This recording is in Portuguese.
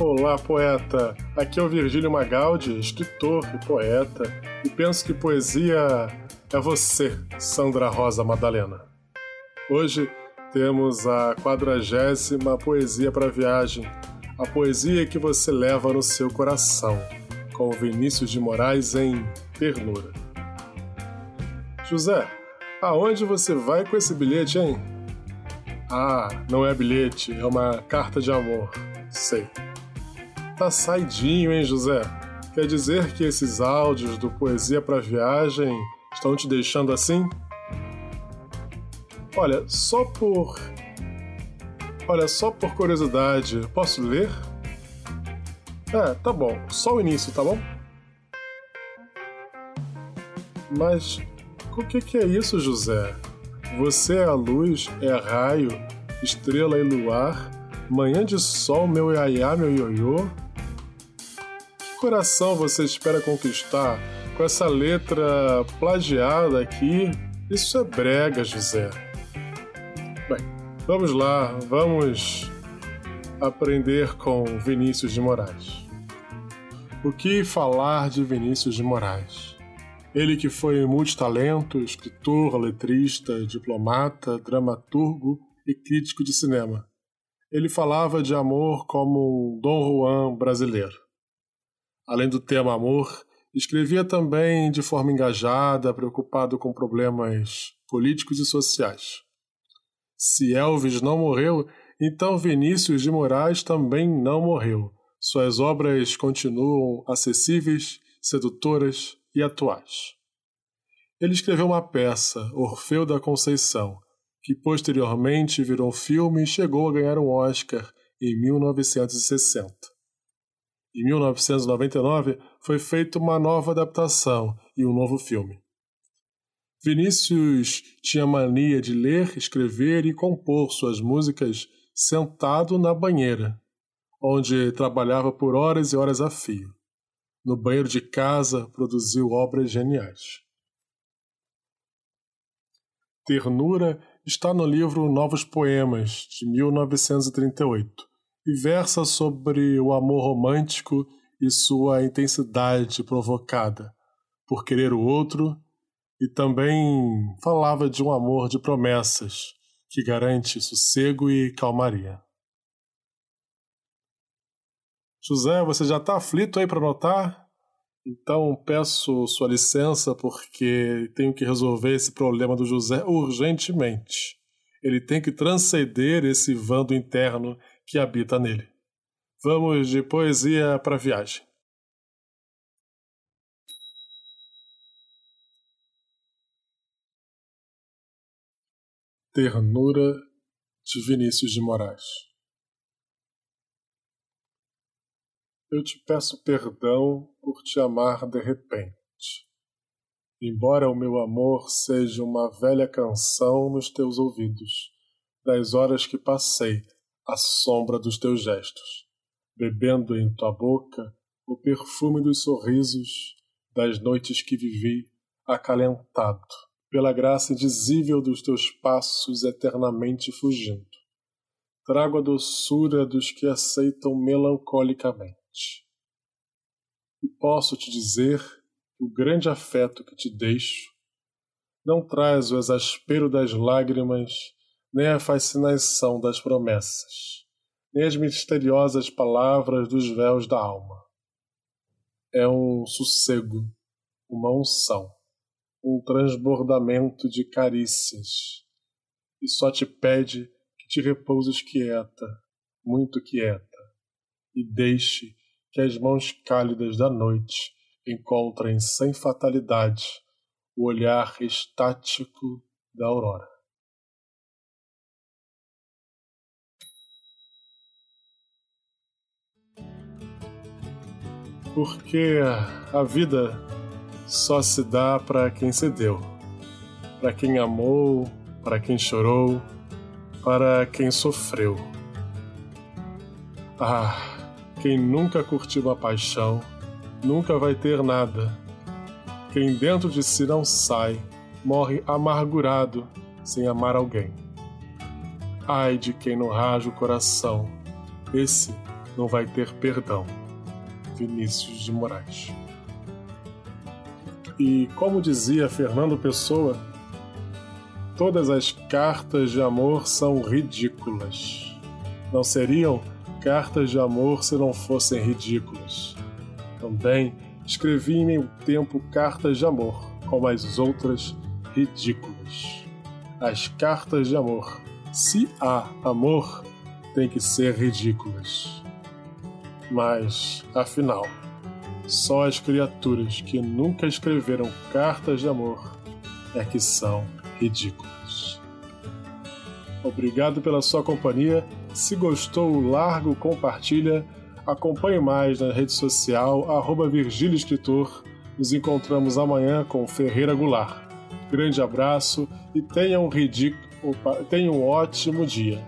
Olá, poeta! Aqui é o Virgílio Magaldi, escritor e poeta, e penso que poesia é você, Sandra Rosa Madalena. Hoje temos a quadragésima Poesia para Viagem, a poesia que você leva no seu coração, com Vinícius de Moraes em Ternura. José, aonde você vai com esse bilhete, hein? Ah, não é bilhete, é uma carta de amor. Sei. Tá saidinho, hein, José? Quer dizer que esses áudios do Poesia para Viagem estão te deixando assim? Olha, só por. Olha, só por curiosidade, posso ler? É, tá bom. Só o início, tá bom? Mas o que, que é isso, José? Você é a luz, é raio, estrela e luar, manhã de sol, meu iaiá, meu ioiô. Coração você espera conquistar com essa letra plagiada aqui? Isso é brega, José. Bem, vamos lá, vamos aprender com Vinícius de Moraes. O que falar de Vinícius de Moraes? Ele que foi multitalento, escritor, letrista, diplomata, dramaturgo e crítico de cinema. Ele falava de amor como um Dom Juan brasileiro. Além do tema amor, escrevia também de forma engajada, preocupado com problemas políticos e sociais. Se Elvis não morreu, então Vinícius de Moraes também não morreu. Suas obras continuam acessíveis, sedutoras e atuais. Ele escreveu uma peça, Orfeu da Conceição, que posteriormente virou filme e chegou a ganhar um Oscar em 1960. Em 1999 foi feita uma nova adaptação e um novo filme. Vinícius tinha mania de ler, escrever e compor suas músicas sentado na banheira, onde trabalhava por horas e horas a fio. No banheiro de casa, produziu obras geniais. Ternura está no livro Novos Poemas, de 1938, e versa sobre o amor romântico e sua intensidade provocada por querer o outro, e também falava de um amor de promessas que garante sossego e calmaria. José, você já está aflito aí para anotar? Então peço sua licença porque tenho que resolver esse problema do José urgentemente. Ele tem que transcender esse vando interno que habita nele. Vamos de poesia para viagem. Ternura de Vinícius de Moraes Eu te peço perdão por te amar de repente. Embora o meu amor seja uma velha canção nos teus ouvidos, das horas que passei à sombra dos teus gestos, bebendo em tua boca o perfume dos sorrisos das noites que vivi acalentado pela graça indizível dos teus passos eternamente fugindo. Trago a doçura dos que aceitam melancolicamente e posso te dizer que o grande afeto que te deixo não traz o exaspero das lágrimas, nem a fascinação das promessas, nem as misteriosas palavras dos véus da alma. É um sossego, uma unção, um transbordamento de carícias, e só te pede que te repouses quieta, muito quieta, e deixe que as mãos cálidas da noite encontrem sem fatalidade o olhar estático da aurora. Porque a vida só se dá para quem se deu, para quem amou, para quem chorou, para quem sofreu. Ah, quem nunca curtiu a paixão, nunca vai ter nada. Quem dentro de si não sai, morre amargurado sem amar alguém. Ai de quem não raja o coração, esse não vai ter perdão. Vinícius de Moraes. E como dizia Fernando Pessoa, todas as cartas de amor são ridículas. Não seriam cartas de amor se não fossem ridículas. Também escrevi em meu tempo cartas de amor, como as outras ridículas. As cartas de amor, se há amor, têm que ser ridículas. Mas, afinal, só as criaturas que nunca escreveram cartas de amor é que são ridículas. Obrigado pela sua companhia. Se gostou, largo, compartilha. Acompanhe mais na rede social, arroba Virgílio Escritor. Nos encontramos amanhã com Ferreira Goulart. Grande abraço e tenha um ridículo, tenha um ótimo dia.